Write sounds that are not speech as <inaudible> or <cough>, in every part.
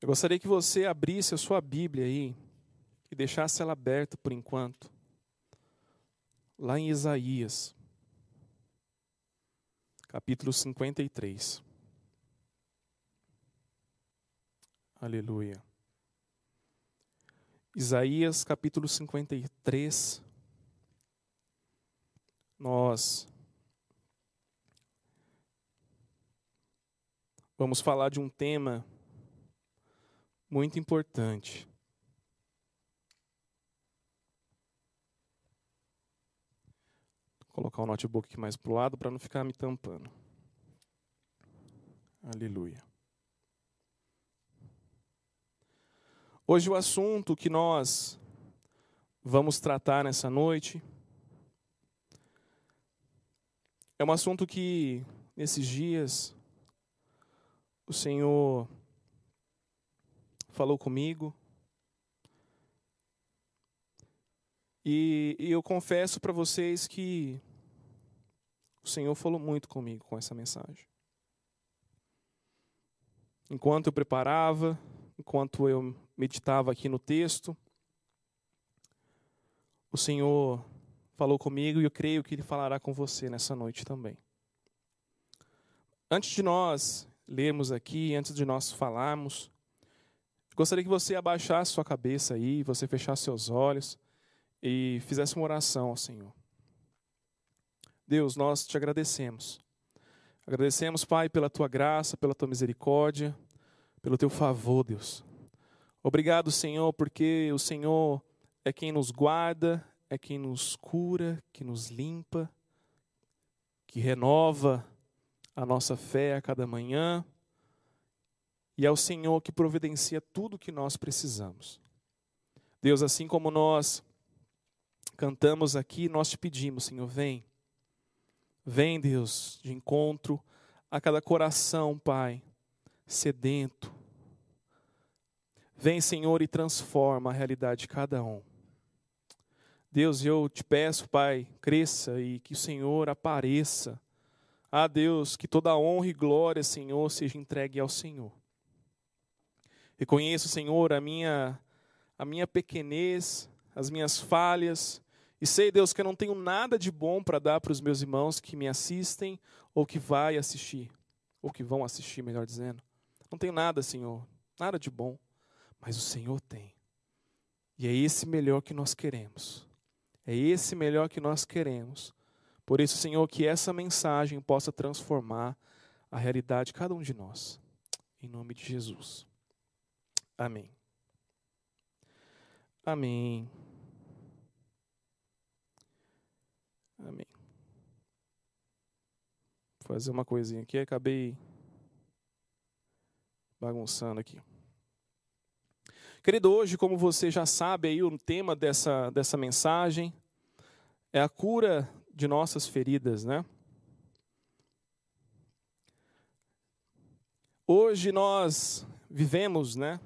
Eu gostaria que você abrisse a sua Bíblia aí e deixasse ela aberta por enquanto. Lá em Isaías, capítulo 53. Aleluia. Isaías capítulo 53. Nós vamos falar de um tema muito importante. Vou colocar o notebook aqui mais para o lado para não ficar me tampando. Aleluia. Hoje o assunto que nós vamos tratar nessa noite é um assunto que nesses dias o Senhor falou comigo. E, e eu confesso para vocês que o Senhor falou muito comigo com essa mensagem. Enquanto eu preparava, enquanto eu meditava aqui no texto, o Senhor falou comigo e eu creio que Ele falará com você nessa noite também. Antes de nós lermos aqui, antes de nós falarmos, gostaria que você abaixasse sua cabeça aí, você fechasse seus olhos e fizesse uma oração ao Senhor. Deus, nós te agradecemos. Agradecemos, Pai, pela tua graça, pela tua misericórdia, pelo teu favor, Deus. Obrigado, Senhor, porque o Senhor é quem nos guarda, é quem nos cura, que nos limpa, que renova a nossa fé a cada manhã. E é o Senhor que providencia tudo o que nós precisamos. Deus, assim como nós cantamos aqui, nós te pedimos, Senhor, vem. Vem, Deus, de encontro a cada coração, Pai, sedento, Vem, Senhor, e transforma a realidade de cada um. Deus, eu te peço, Pai, cresça e que o Senhor apareça. Ah, Deus, que toda honra e glória, Senhor, seja entregue ao Senhor. Reconheço, Senhor, a minha a minha pequenez, as minhas falhas, e sei, Deus, que eu não tenho nada de bom para dar para os meus irmãos que me assistem ou que vai assistir, ou que vão assistir, melhor dizendo. Não tenho nada, Senhor, nada de bom mas o Senhor tem. E é esse melhor que nós queremos. É esse melhor que nós queremos. Por isso, Senhor, que essa mensagem possa transformar a realidade de cada um de nós. Em nome de Jesus. Amém. Amém. Amém. Vou fazer uma coisinha aqui, acabei bagunçando aqui. Querido, hoje, como você já sabe, aí, o tema dessa, dessa mensagem é a cura de nossas feridas, né? Hoje nós vivemos, né?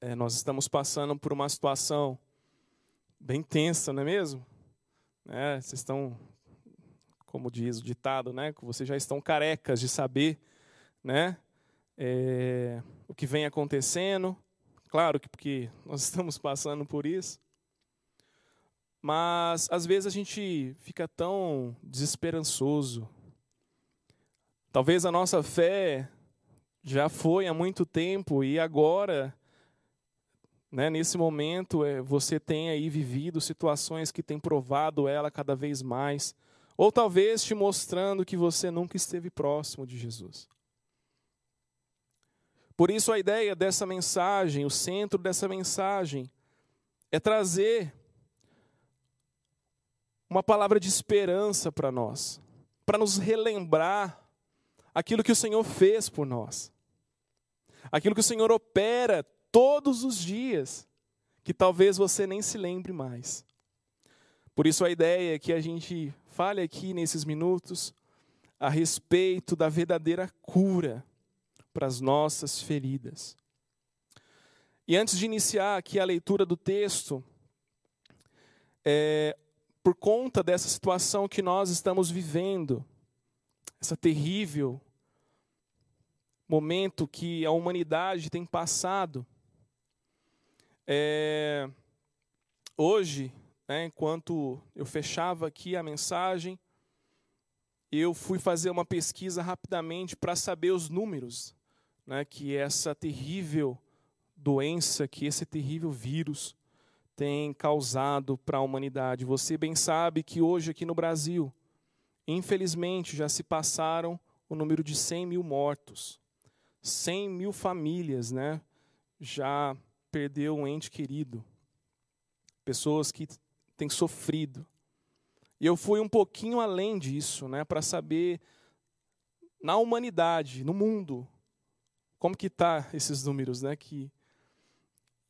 É, nós estamos passando por uma situação bem tensa, não é mesmo? É, vocês estão, como diz o ditado, né? Vocês já estão carecas de saber, né? É, o que vem acontecendo. Claro que porque nós estamos passando por isso. Mas às vezes a gente fica tão desesperançoso. Talvez a nossa fé já foi há muito tempo e agora, né, nesse momento, é, você tem aí vivido situações que têm provado ela cada vez mais, ou talvez te mostrando que você nunca esteve próximo de Jesus. Por isso, a ideia dessa mensagem, o centro dessa mensagem, é trazer uma palavra de esperança para nós, para nos relembrar aquilo que o Senhor fez por nós, aquilo que o Senhor opera todos os dias, que talvez você nem se lembre mais. Por isso, a ideia é que a gente fale aqui nesses minutos a respeito da verdadeira cura para as nossas feridas. E antes de iniciar aqui a leitura do texto, é, por conta dessa situação que nós estamos vivendo, essa terrível momento que a humanidade tem passado. É, hoje, né, enquanto eu fechava aqui a mensagem, eu fui fazer uma pesquisa rapidamente para saber os números né, que essa terrível doença, que esse terrível vírus tem causado para a humanidade. Você bem sabe que hoje aqui no Brasil, infelizmente, já se passaram o número de 100 mil mortos. 100 mil famílias né, já perdeu um ente querido. Pessoas que têm sofrido. E eu fui um pouquinho além disso, né, para saber na humanidade, no mundo, como que tá esses números, né, que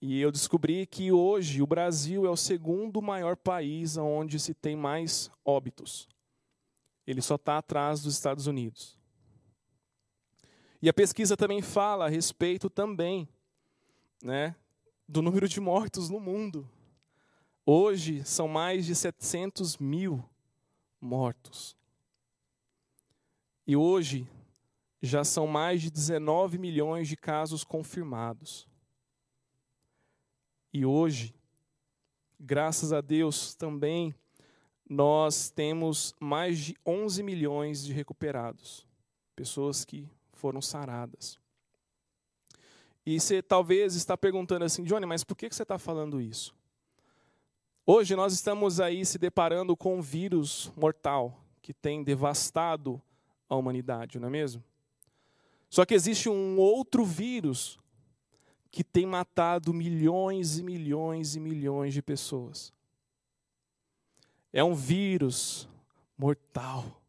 e eu descobri que hoje o Brasil é o segundo maior país onde se tem mais óbitos. Ele só está atrás dos Estados Unidos. E a pesquisa também fala a respeito também, né, do número de mortos no mundo. Hoje são mais de 700 mil mortos. E hoje já são mais de 19 milhões de casos confirmados. E hoje, graças a Deus também, nós temos mais de 11 milhões de recuperados, pessoas que foram saradas. E você talvez está perguntando assim, Johnny, mas por que você está falando isso? Hoje nós estamos aí se deparando com um vírus mortal que tem devastado a humanidade, não é mesmo? Só que existe um outro vírus que tem matado milhões e milhões e milhões de pessoas. É um vírus mortal.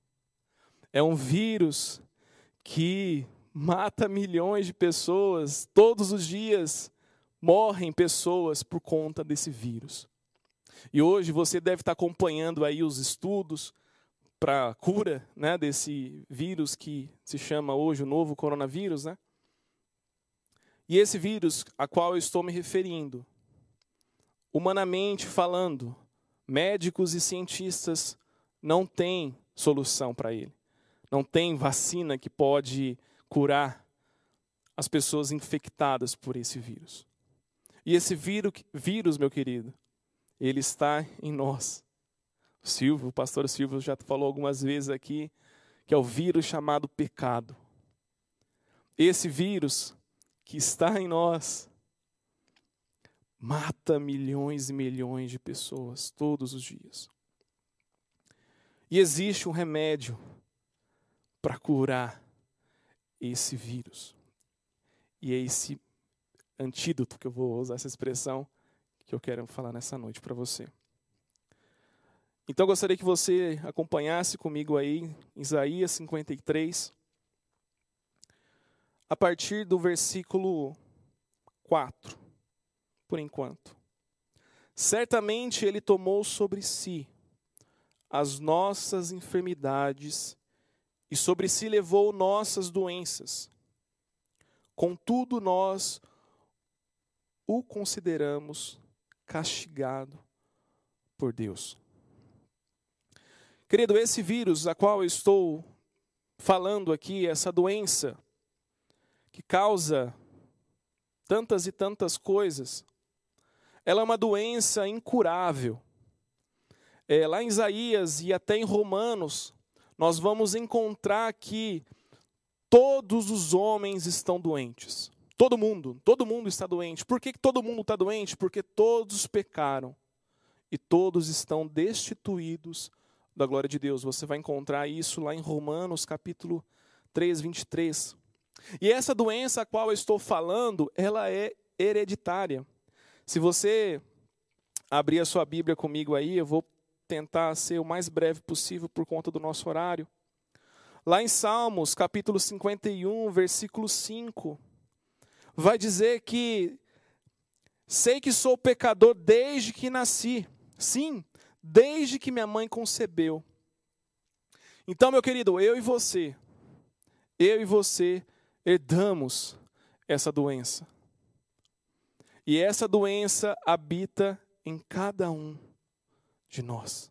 É um vírus que mata milhões de pessoas. Todos os dias morrem pessoas por conta desse vírus. E hoje você deve estar acompanhando aí os estudos para cura, né, desse vírus que se chama hoje o novo coronavírus, né? E esse vírus a qual eu estou me referindo, humanamente falando, médicos e cientistas não têm solução para ele. Não tem vacina que pode curar as pessoas infectadas por esse vírus. E esse vírus, meu querido, ele está em nós. O Silvio, o pastor Silvio já falou algumas vezes aqui que é o vírus chamado pecado. Esse vírus que está em nós mata milhões e milhões de pessoas todos os dias. E existe um remédio para curar esse vírus. E é esse antídoto que eu vou usar essa expressão que eu quero falar nessa noite para você. Então eu gostaria que você acompanhasse comigo aí Isaías 53 a partir do versículo 4, por enquanto. Certamente ele tomou sobre si as nossas enfermidades e sobre si levou nossas doenças. Contudo, nós o consideramos castigado por Deus. Querido, esse vírus a qual eu estou falando aqui, essa doença, que causa tantas e tantas coisas, ela é uma doença incurável. É, lá em Isaías e até em Romanos, nós vamos encontrar que todos os homens estão doentes. Todo mundo, todo mundo está doente. Por que todo mundo está doente? Porque todos pecaram e todos estão destituídos da glória de Deus. Você vai encontrar isso lá em Romanos capítulo 3, 23. E essa doença a qual eu estou falando, ela é hereditária. Se você abrir a sua Bíblia comigo aí, eu vou tentar ser o mais breve possível por conta do nosso horário. Lá em Salmos, capítulo 51, versículo 5, vai dizer que sei que sou pecador desde que nasci. Sim, desde que minha mãe concebeu. Então, meu querido, eu e você, eu e você herdamos essa doença. E essa doença habita em cada um de nós.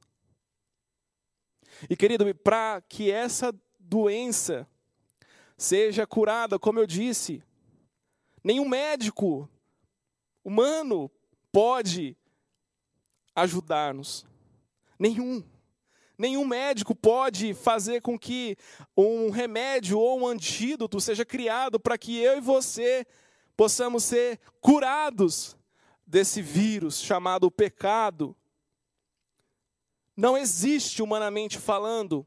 E querido, para que essa doença seja curada, como eu disse. Nenhum médico humano pode ajudar-nos. Nenhum. Nenhum médico pode fazer com que um remédio ou um antídoto seja criado para que eu e você possamos ser curados desse vírus chamado pecado. Não existe humanamente falando.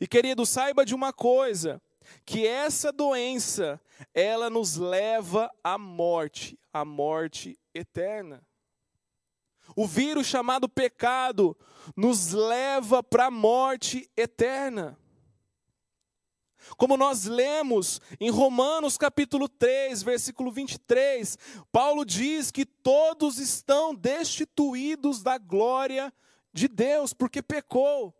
E querido, saiba de uma coisa, que essa doença, ela nos leva à morte, à morte eterna. O vírus chamado pecado nos leva para a morte eterna. Como nós lemos em Romanos capítulo 3, versículo 23, Paulo diz que todos estão destituídos da glória de Deus, porque pecou.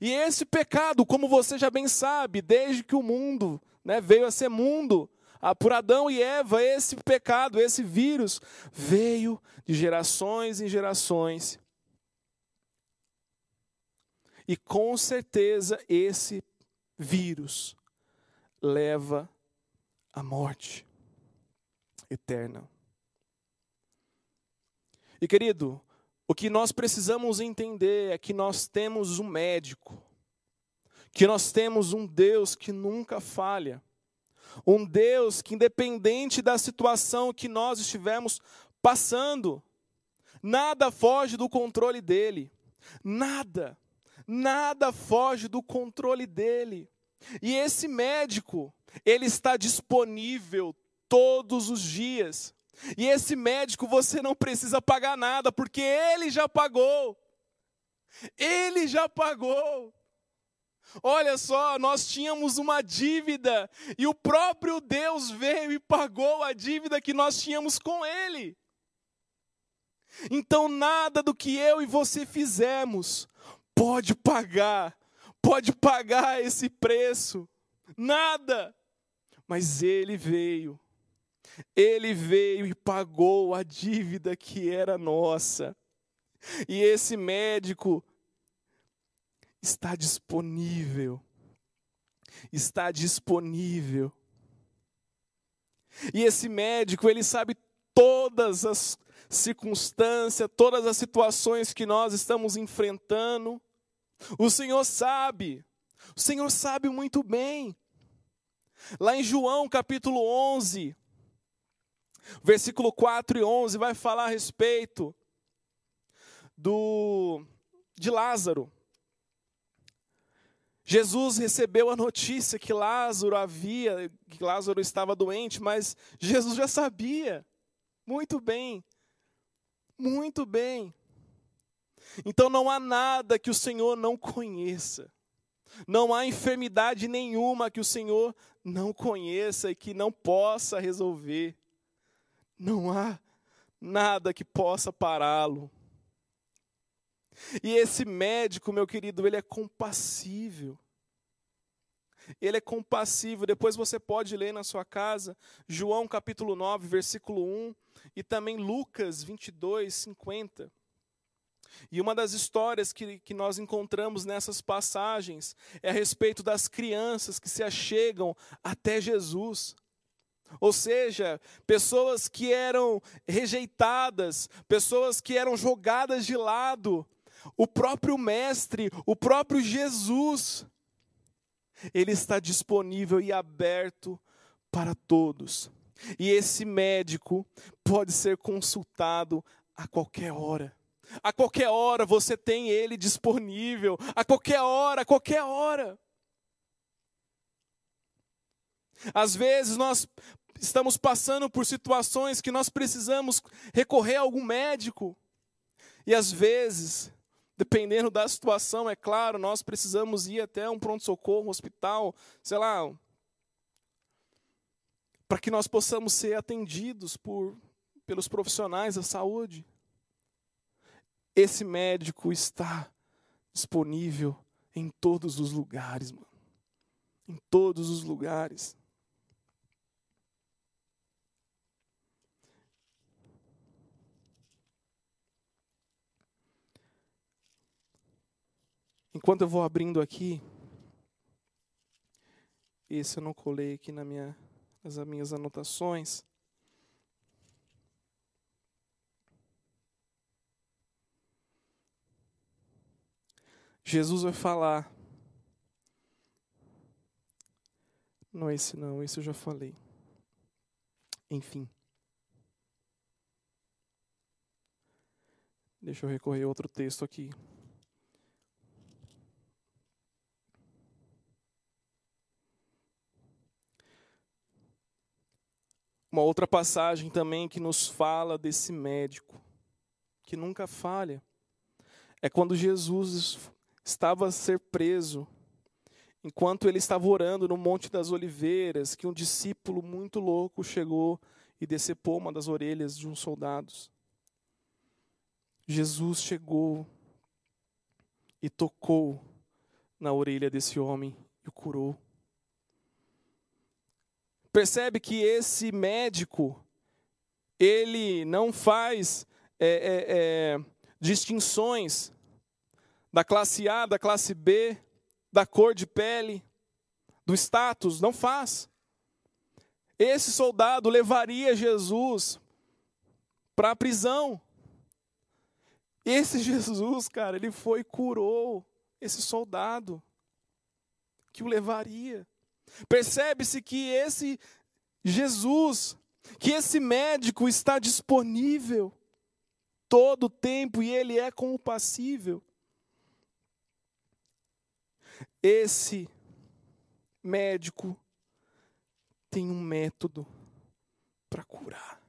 E esse pecado, como você já bem sabe, desde que o mundo né, veio a ser mundo, ah, por Adão e Eva, esse pecado, esse vírus, veio de gerações em gerações. E com certeza esse vírus leva à morte eterna. E querido, o que nós precisamos entender é que nós temos um médico, que nós temos um Deus que nunca falha, um Deus que, independente da situação que nós estivermos passando, nada foge do controle dele, nada, nada foge do controle dele. E esse médico, ele está disponível todos os dias. E esse médico você não precisa pagar nada, porque ele já pagou. Ele já pagou. Olha só, nós tínhamos uma dívida e o próprio Deus veio e pagou a dívida que nós tínhamos com Ele. Então, nada do que eu e você fizemos pode pagar, pode pagar esse preço. Nada. Mas Ele veio. Ele veio e pagou a dívida que era nossa. E esse médico está disponível. Está disponível. E esse médico, ele sabe todas as circunstâncias, todas as situações que nós estamos enfrentando. O Senhor sabe. O Senhor sabe muito bem. Lá em João capítulo 11, versículo 4 e 11, vai falar a respeito do de Lázaro. Jesus recebeu a notícia que Lázaro havia, que Lázaro estava doente, mas Jesus já sabia. Muito bem. Muito bem. Então não há nada que o Senhor não conheça. Não há enfermidade nenhuma que o Senhor não conheça e que não possa resolver. Não há nada que possa pará-lo. E esse médico, meu querido, ele é compassível. Ele é compassivo. Depois você pode ler na sua casa João capítulo 9, versículo 1 e também Lucas 22, 50. E uma das histórias que, que nós encontramos nessas passagens é a respeito das crianças que se achegam até Jesus. Ou seja, pessoas que eram rejeitadas, pessoas que eram jogadas de lado, o próprio Mestre, o próprio Jesus, ele está disponível e aberto para todos. E esse médico pode ser consultado a qualquer hora. A qualquer hora você tem ele disponível. A qualquer hora, a qualquer hora. Às vezes nós estamos passando por situações que nós precisamos recorrer a algum médico. E às vezes Dependendo da situação, é claro, nós precisamos ir até um pronto-socorro, um hospital, sei lá, para que nós possamos ser atendidos por, pelos profissionais da saúde. Esse médico está disponível em todos os lugares, mano. Em todos os lugares. Enquanto eu vou abrindo aqui, Esse eu não colei aqui na minha, nas minhas anotações. Jesus vai falar. Não esse não, esse eu já falei. Enfim. Deixa eu recorrer a outro texto aqui. Uma outra passagem também que nos fala desse médico, que nunca falha, é quando Jesus estava a ser preso, enquanto ele estava orando no Monte das Oliveiras, que um discípulo muito louco chegou e decepou uma das orelhas de um soldado. Jesus chegou e tocou na orelha desse homem e o curou. Percebe que esse médico, ele não faz é, é, é, distinções da classe A, da classe B, da cor de pele, do status, não faz. Esse soldado levaria Jesus para a prisão. Esse <laughs> Jesus, cara, ele foi e curou esse soldado que o levaria. Percebe-se que esse Jesus, que esse médico está disponível todo o tempo e ele é compassível. Esse médico tem um método para curar.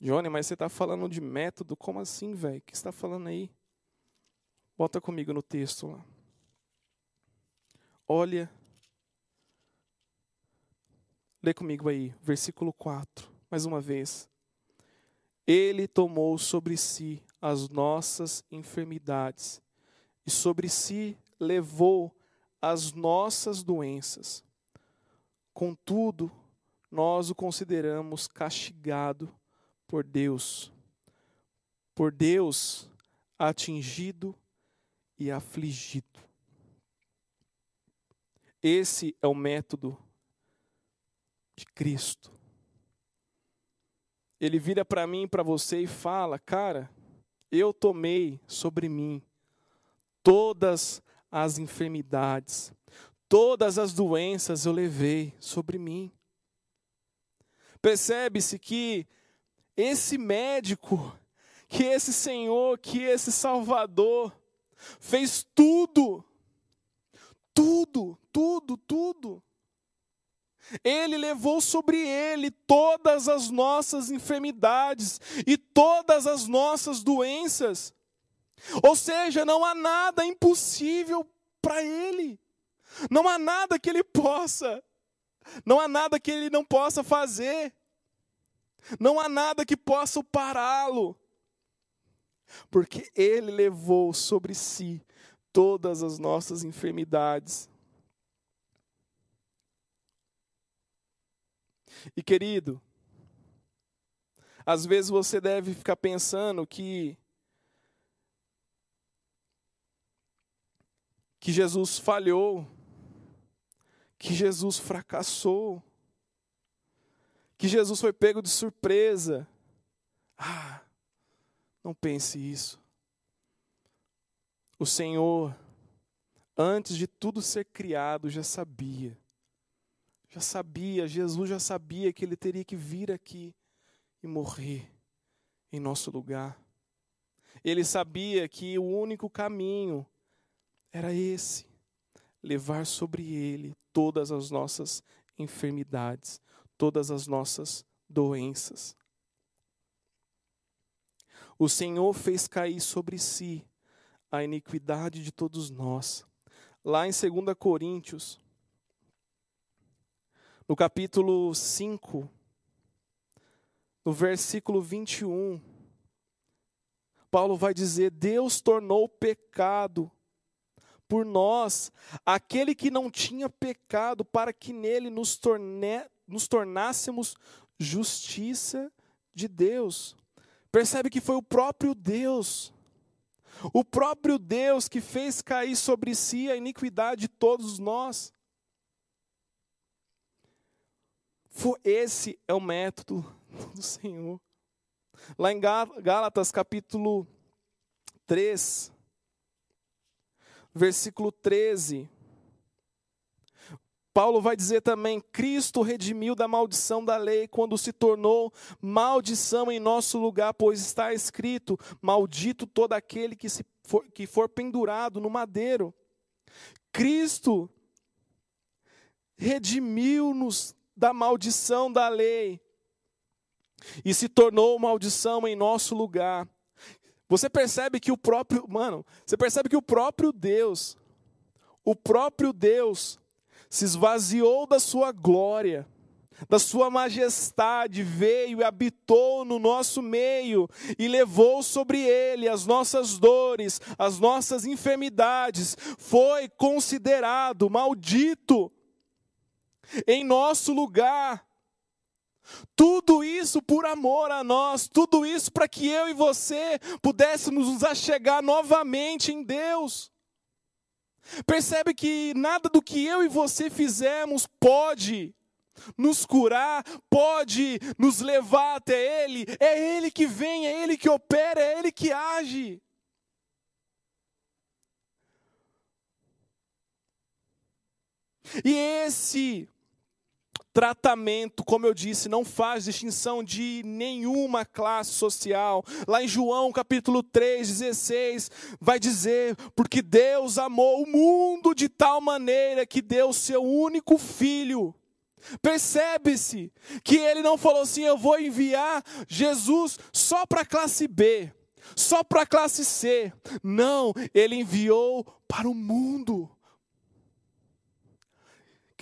Johnny, mas você está falando de método? Como assim, velho? O que está falando aí? Bota comigo no texto lá. Olha Lê comigo aí, versículo 4, mais uma vez. Ele tomou sobre si as nossas enfermidades e sobre si levou as nossas doenças. Contudo, nós o consideramos castigado por Deus, por Deus atingido e afligido. Esse é o método de Cristo. Ele vira para mim, para você e fala: "Cara, eu tomei sobre mim todas as enfermidades, todas as doenças eu levei sobre mim". Percebe-se que esse médico, que esse Senhor, que esse Salvador fez tudo, tudo, tudo, tudo ele levou sobre ele todas as nossas enfermidades e todas as nossas doenças. Ou seja, não há nada impossível para ele. Não há nada que ele possa, não há nada que ele não possa fazer. Não há nada que possa pará-lo. Porque ele levou sobre si todas as nossas enfermidades E querido, às vezes você deve ficar pensando que que Jesus falhou, que Jesus fracassou, que Jesus foi pego de surpresa. Ah, não pense isso. O Senhor, antes de tudo ser criado, já sabia já sabia, Jesus já sabia que ele teria que vir aqui e morrer em nosso lugar. Ele sabia que o único caminho era esse: levar sobre ele todas as nossas enfermidades, todas as nossas doenças. O Senhor fez cair sobre si a iniquidade de todos nós. Lá em 2 Coríntios, no capítulo 5, no versículo 21, Paulo vai dizer: Deus tornou pecado por nós aquele que não tinha pecado, para que nele nos, torne, nos tornássemos justiça de Deus. Percebe que foi o próprio Deus, o próprio Deus que fez cair sobre si a iniquidade de todos nós. Esse é o método do Senhor. Lá em Gálatas capítulo 3, versículo 13. Paulo vai dizer também: Cristo redimiu da maldição da lei quando se tornou maldição em nosso lugar, pois está escrito: Maldito todo aquele que, se for, que for pendurado no madeiro. Cristo redimiu-nos da maldição da lei e se tornou maldição em nosso lugar. Você percebe que o próprio, mano, você percebe que o próprio Deus, o próprio Deus, se esvaziou da sua glória, da sua majestade, veio e habitou no nosso meio e levou sobre ele as nossas dores, as nossas enfermidades, foi considerado maldito em nosso lugar. Tudo isso por amor a nós, tudo isso para que eu e você pudéssemos nos achegar novamente em Deus. Percebe que nada do que eu e você fizemos pode nos curar, pode nos levar até Ele. É Ele que vem, é Ele que opera, é Ele que age. E esse Tratamento, como eu disse, não faz distinção de nenhuma classe social. Lá em João capítulo 3, 16, vai dizer: Porque Deus amou o mundo de tal maneira que deu seu único filho. Percebe-se que ele não falou assim: Eu vou enviar Jesus só para a classe B, só para a classe C. Não, ele enviou para o mundo.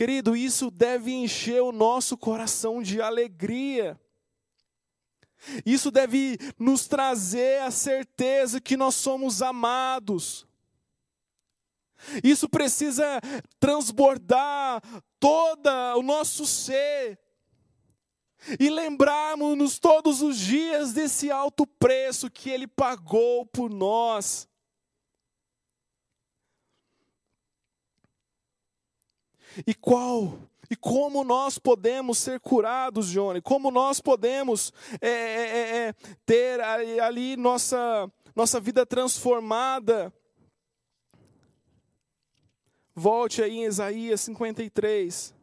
Querido, isso deve encher o nosso coração de alegria. Isso deve nos trazer a certeza que nós somos amados. Isso precisa transbordar todo o nosso ser. E lembrarmos-nos todos os dias desse alto preço que Ele pagou por nós. E qual e como nós podemos ser curados, Johnny? Como nós podemos é, é, é, é ter ali nossa, nossa vida transformada? Volte aí em Isaías 53.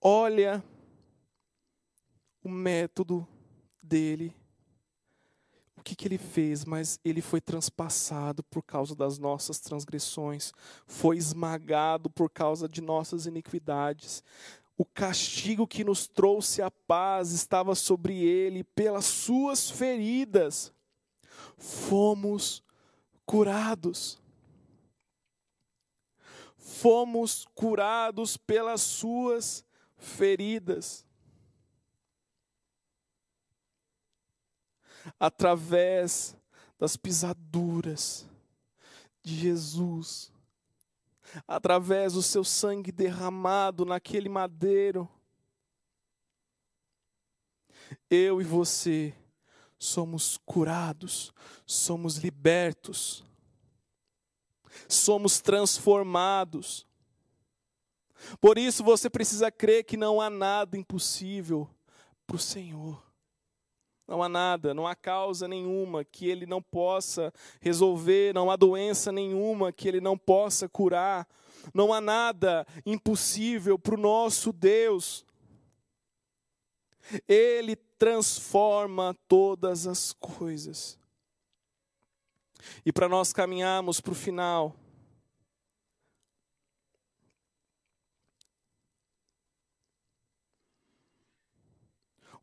Olha o método dele o que, que ele fez, mas ele foi transpassado por causa das nossas transgressões, foi esmagado por causa de nossas iniquidades. O castigo que nos trouxe a paz estava sobre ele, pelas suas feridas fomos curados. Fomos curados pelas suas feridas. Através das pisaduras de Jesus, através do seu sangue derramado naquele madeiro. Eu e você somos curados, somos libertos, somos transformados. Por isso você precisa crer que não há nada impossível para o Senhor. Não há nada, não há causa nenhuma que ele não possa resolver, não há doença nenhuma que ele não possa curar, não há nada impossível para o nosso Deus. Ele transforma todas as coisas. E para nós caminharmos para o final,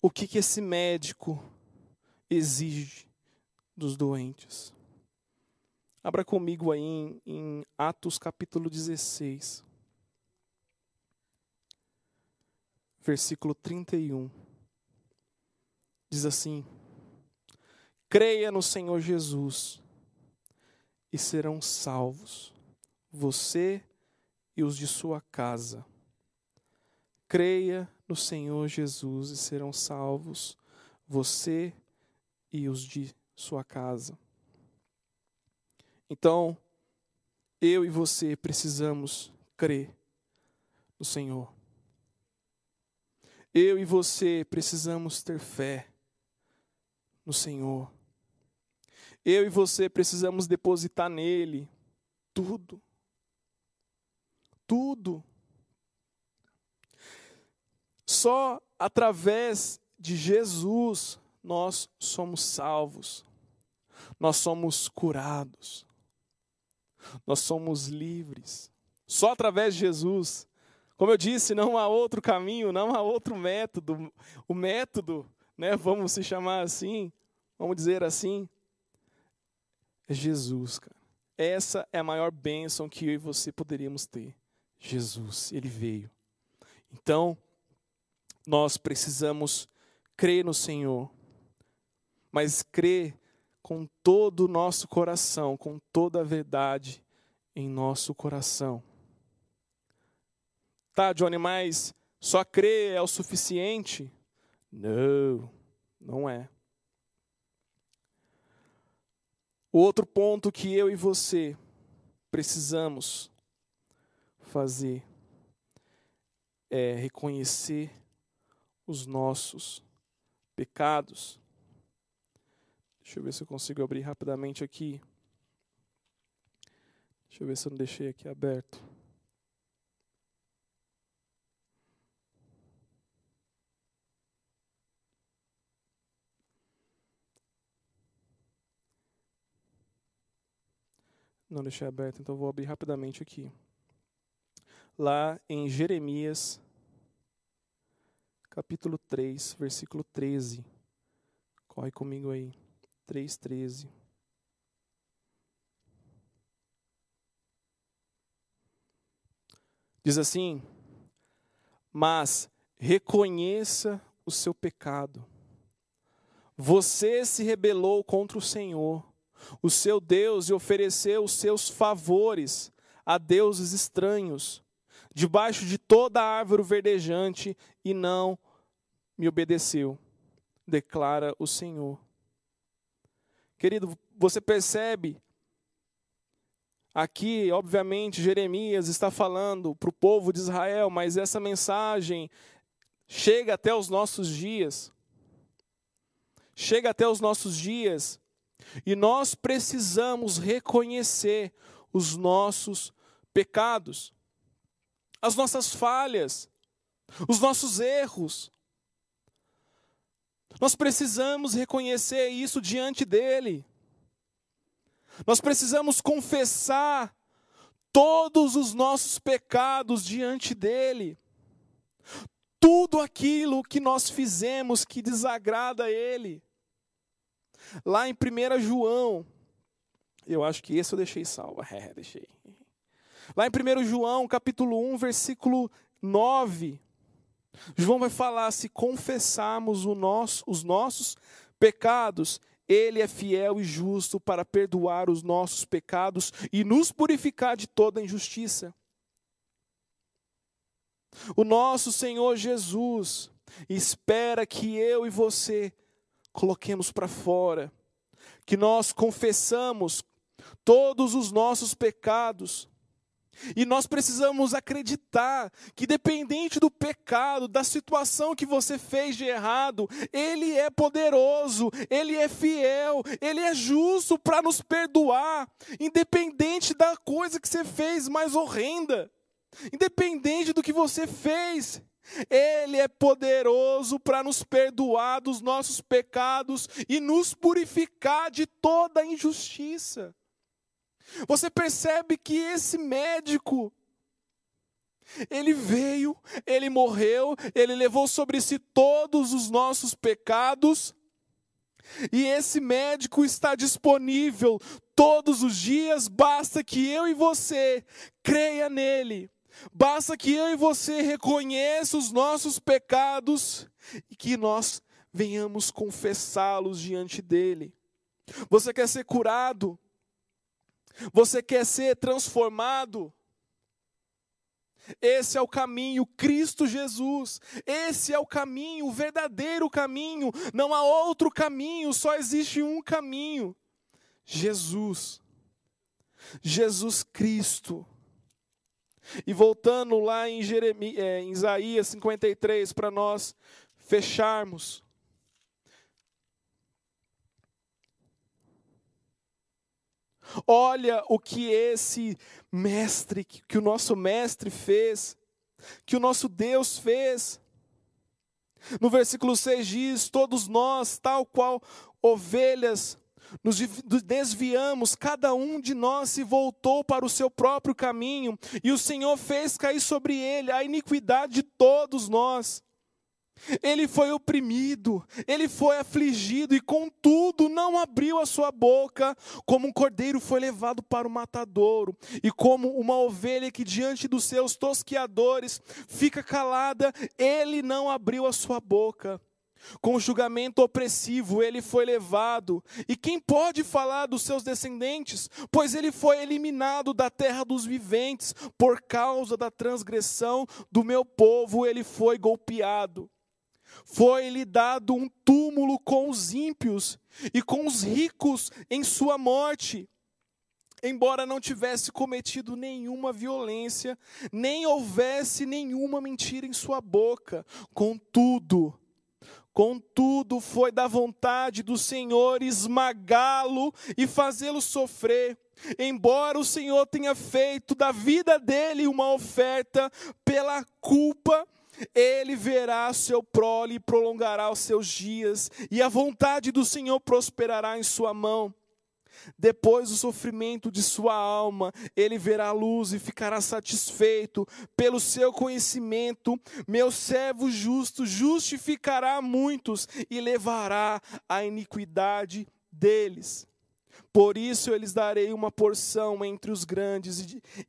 o que, que esse médico exige dos doentes. Abra comigo aí em, em Atos capítulo 16, versículo 31. Diz assim: Creia no Senhor Jesus e serão salvos, você e os de sua casa. Creia no Senhor Jesus e serão salvos você e os de sua casa. Então, eu e você precisamos crer no Senhor. Eu e você precisamos ter fé no Senhor. Eu e você precisamos depositar nele tudo. Tudo. Só através de Jesus nós somos salvos, nós somos curados, nós somos livres. Só através de Jesus. Como eu disse, não há outro caminho, não há outro método. O método, né, vamos se chamar assim, vamos dizer assim, é Jesus, cara. Essa é a maior bênção que eu e você poderíamos ter. Jesus, ele veio. Então, nós precisamos crer no Senhor, mas crer com todo o nosso coração, com toda a verdade em nosso coração. Tá, Johnny, mas só crer é o suficiente? Não, não é. O outro ponto que eu e você precisamos fazer é reconhecer os nossos pecados. Deixa eu ver se eu consigo abrir rapidamente aqui. Deixa eu ver se eu não deixei aqui aberto. Não deixei aberto, então vou abrir rapidamente aqui. Lá em Jeremias, capítulo 3, versículo 13. Corre comigo aí. 13. Diz assim: Mas reconheça o seu pecado. Você se rebelou contra o Senhor o seu Deus e ofereceu os seus favores a deuses estranhos, debaixo de toda árvore verdejante, e não me obedeceu, declara o Senhor. Querido, você percebe aqui, obviamente, Jeremias está falando para o povo de Israel, mas essa mensagem chega até os nossos dias. Chega até os nossos dias e nós precisamos reconhecer os nossos pecados, as nossas falhas, os nossos erros. Nós precisamos reconhecer isso diante dEle. Nós precisamos confessar todos os nossos pecados diante dEle. Tudo aquilo que nós fizemos que desagrada a Ele. Lá em 1 João, eu acho que esse eu deixei salvo. <laughs> É, deixei. Lá em 1 João, capítulo 1, versículo 9, João vai falar: se confessarmos nosso, os nossos pecados, ele é fiel e justo para perdoar os nossos pecados e nos purificar de toda injustiça. O nosso Senhor Jesus espera que eu e você coloquemos para fora, que nós confessamos todos os nossos pecados. E nós precisamos acreditar que, dependente do pecado, da situação que você fez de errado, Ele é poderoso, Ele é fiel, Ele é justo para nos perdoar, independente da coisa que você fez mais horrenda, independente do que você fez. Ele é poderoso para nos perdoar dos nossos pecados e nos purificar de toda injustiça. Você percebe que esse médico, ele veio, ele morreu, ele levou sobre si todos os nossos pecados, e esse médico está disponível todos os dias, basta que eu e você creia nele Basta que eu e você reconheça os nossos pecados e que nós venhamos confessá-los diante dele. Você quer ser curado? Você quer ser transformado? Esse é o caminho, Cristo Jesus. Esse é o caminho, o verdadeiro caminho. Não há outro caminho, só existe um caminho: Jesus. Jesus Cristo. E voltando lá em, Jeremias, é, em Isaías 53, para nós fecharmos. Olha o que esse mestre, que o nosso mestre fez, que o nosso Deus fez. No versículo 6 diz: Todos nós, tal qual ovelhas, nos desviamos, cada um de nós se voltou para o seu próprio caminho, e o Senhor fez cair sobre ele a iniquidade de todos nós. Ele foi oprimido, ele foi afligido e, contudo, não abriu a sua boca, como um cordeiro foi levado para o matadouro, e como uma ovelha que diante dos seus tosquiadores fica calada, ele não abriu a sua boca. Com julgamento opressivo ele foi levado. E quem pode falar dos seus descendentes? Pois ele foi eliminado da terra dos viventes, por causa da transgressão do meu povo, ele foi golpeado. Foi-lhe dado um túmulo com os ímpios e com os ricos em sua morte. Embora não tivesse cometido nenhuma violência, nem houvesse nenhuma mentira em sua boca, contudo, contudo foi da vontade do Senhor esmagá-lo e fazê-lo sofrer. Embora o Senhor tenha feito da vida dele uma oferta pela culpa ele verá seu prole e prolongará os seus dias, e a vontade do Senhor prosperará em sua mão. Depois do sofrimento de sua alma, ele verá a luz e ficará satisfeito. Pelo seu conhecimento, meu servo justo justificará muitos e levará a iniquidade deles. Por isso eu lhes darei uma porção entre os grandes,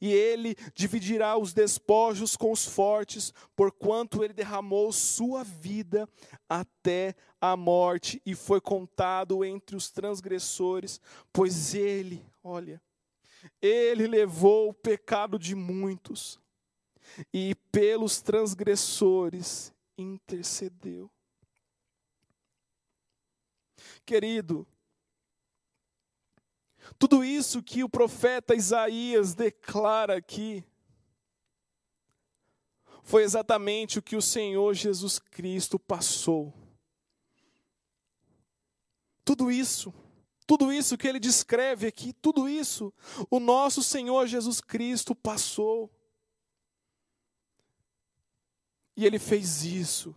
e ele dividirá os despojos com os fortes, porquanto ele derramou sua vida até a morte e foi contado entre os transgressores, pois ele, olha, ele levou o pecado de muitos e pelos transgressores intercedeu. Querido, tudo isso que o profeta Isaías declara aqui, foi exatamente o que o Senhor Jesus Cristo passou. Tudo isso, tudo isso que ele descreve aqui, tudo isso, o nosso Senhor Jesus Cristo passou. E ele fez isso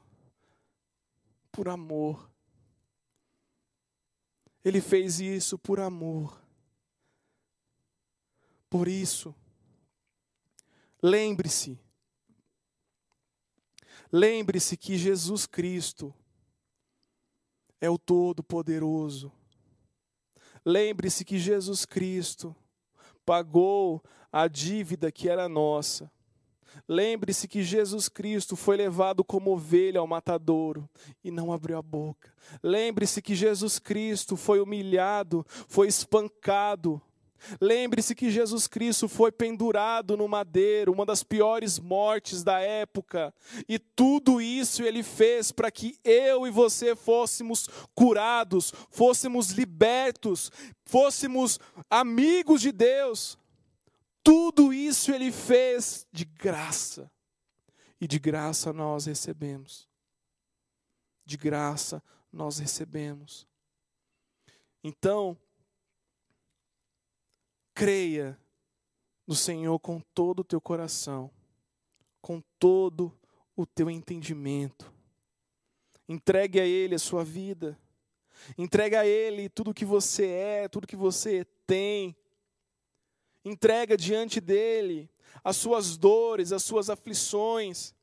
por amor. Ele fez isso por amor. Por isso, lembre-se, lembre-se que Jesus Cristo é o Todo-Poderoso. Lembre-se que Jesus Cristo pagou a dívida que era nossa. Lembre-se que Jesus Cristo foi levado como ovelha ao matadouro e não abriu a boca. Lembre-se que Jesus Cristo foi humilhado, foi espancado, Lembre-se que Jesus Cristo foi pendurado no madeiro, uma das piores mortes da época, e tudo isso ele fez para que eu e você fôssemos curados, fôssemos libertos, fôssemos amigos de Deus. Tudo isso ele fez de graça, e de graça nós recebemos. De graça nós recebemos. Então, Creia no Senhor com todo o teu coração, com todo o teu entendimento. Entregue a Ele a sua vida. Entregue a Ele tudo o que você é, tudo que você tem. Entrega diante dEle as suas dores, as suas aflições.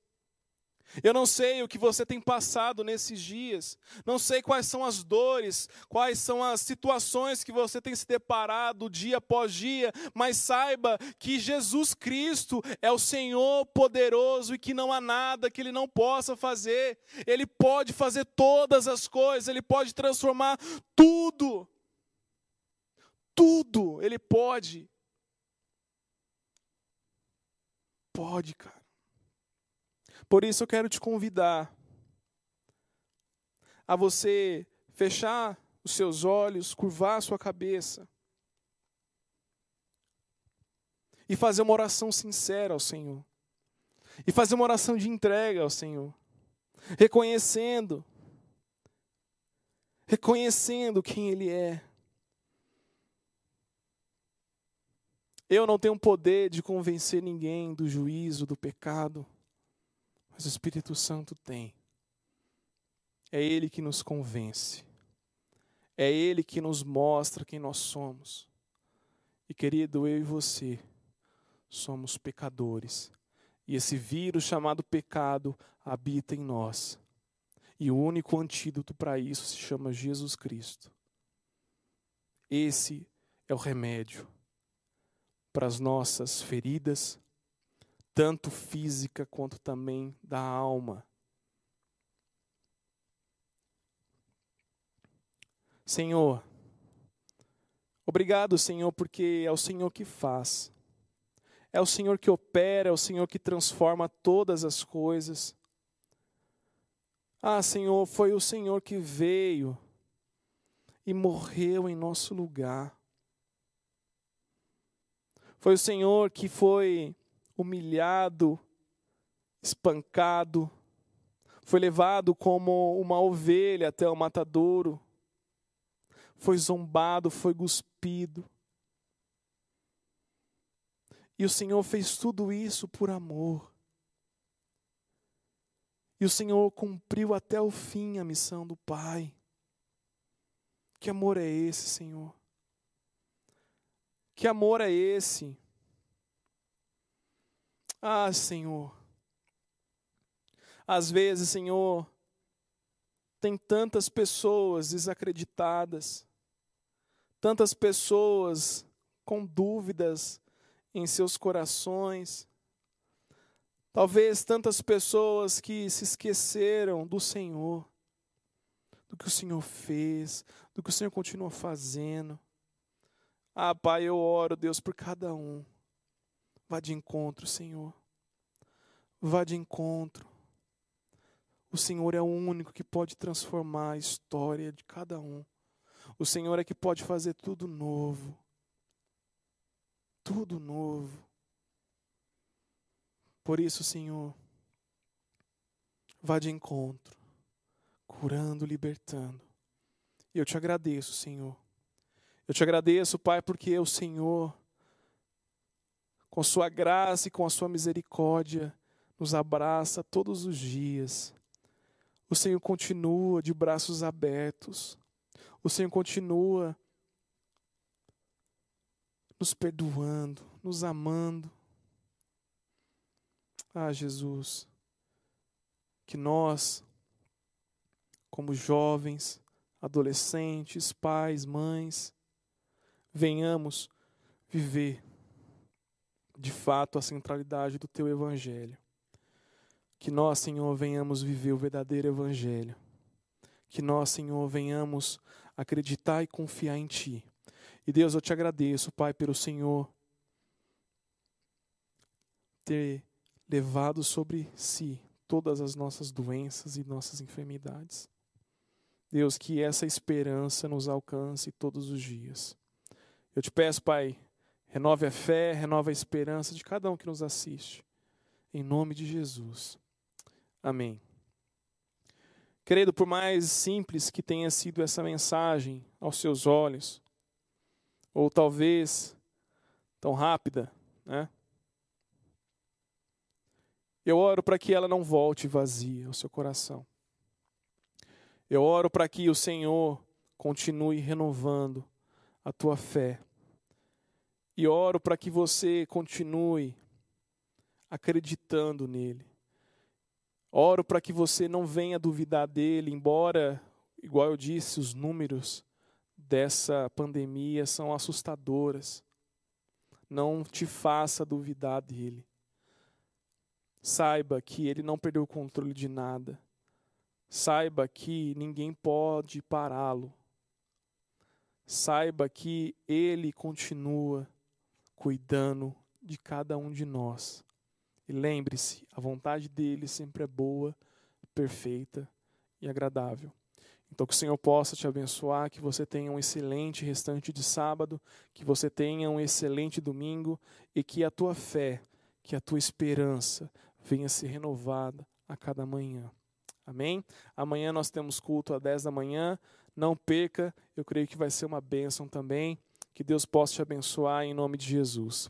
Eu não sei o que você tem passado nesses dias, não sei quais são as dores, quais são as situações que você tem se deparado dia após dia, mas saiba que Jesus Cristo é o Senhor poderoso e que não há nada que Ele não possa fazer, Ele pode fazer todas as coisas, Ele pode transformar tudo, tudo, Ele pode. Pode, cara. Por isso eu quero te convidar a você fechar os seus olhos, curvar a sua cabeça e fazer uma oração sincera ao Senhor. E fazer uma oração de entrega ao Senhor. Reconhecendo, reconhecendo quem Ele é. Eu não tenho poder de convencer ninguém do juízo, do pecado, mas o Espírito Santo tem. É Ele que nos convence. É Ele que nos mostra quem nós somos. E querido, eu e você somos pecadores. E esse vírus chamado pecado habita em nós. E o único antídoto para isso se chama Jesus Cristo. Esse é o remédio para as nossas feridas, tanto física quanto também da alma. Senhor, obrigado, Senhor, porque é o Senhor que faz. É o Senhor que opera, é o Senhor que transforma todas as coisas. Ah, Senhor, foi o Senhor que veio e morreu em nosso lugar. Foi o Senhor que foi humilhado, espancado, foi levado como uma ovelha até o matadouro, foi zombado, foi cuspido. E o Senhor fez tudo isso por amor. E o Senhor cumpriu até o fim a missão do Pai. Que amor é esse, Senhor? Que amor é esse? Ah, Senhor. Às vezes, Senhor, tem tantas pessoas desacreditadas, tantas pessoas com dúvidas em seus corações. Talvez tantas pessoas que se esqueceram do Senhor, do que o Senhor fez, do que o Senhor continua fazendo. Ah, Pai, eu oro, Deus, por cada um. Vá de encontro, Senhor. Vá de encontro. O Senhor é o único que pode transformar a história de cada um. O Senhor é que pode fazer tudo novo tudo novo. Por isso, Senhor, vá de encontro, curando, libertando. E eu te agradeço, Senhor. Eu te agradeço, Pai, porque o Senhor, com Sua graça e com a Sua misericórdia, nos abraça todos os dias. O Senhor continua de braços abertos. O Senhor continua nos perdoando, nos amando. Ah, Jesus, que nós, como jovens, adolescentes, pais, mães, venhamos viver de fato a centralidade do teu evangelho. Que nós, Senhor, venhamos viver o verdadeiro evangelho. Que nós, Senhor, venhamos acreditar e confiar em ti. E Deus, eu te agradeço, Pai, pelo Senhor ter levado sobre si todas as nossas doenças e nossas enfermidades. Deus, que essa esperança nos alcance todos os dias. Eu te peço, Pai, renove a fé, renove a esperança de cada um que nos assiste. Em nome de Jesus. Amém. Querido, por mais simples que tenha sido essa mensagem aos seus olhos, ou talvez tão rápida, né? Eu oro para que ela não volte vazia ao seu coração. Eu oro para que o Senhor continue renovando a tua fé. E oro para que você continue acreditando nele. Oro para que você não venha duvidar dele, embora, igual eu disse, os números dessa pandemia são assustadoras. Não te faça duvidar dele. Saiba que ele não perdeu o controle de nada. Saiba que ninguém pode pará-lo. Saiba que ele continua cuidando de cada um de nós. E lembre-se, a vontade dele sempre é boa, perfeita e agradável. Então, que o Senhor possa te abençoar, que você tenha um excelente restante de sábado, que você tenha um excelente domingo e que a tua fé, que a tua esperança venha ser renovada a cada manhã. Amém? Amanhã nós temos culto às 10 da manhã. Não perca, eu creio que vai ser uma bênção também. Que Deus possa te abençoar em nome de Jesus.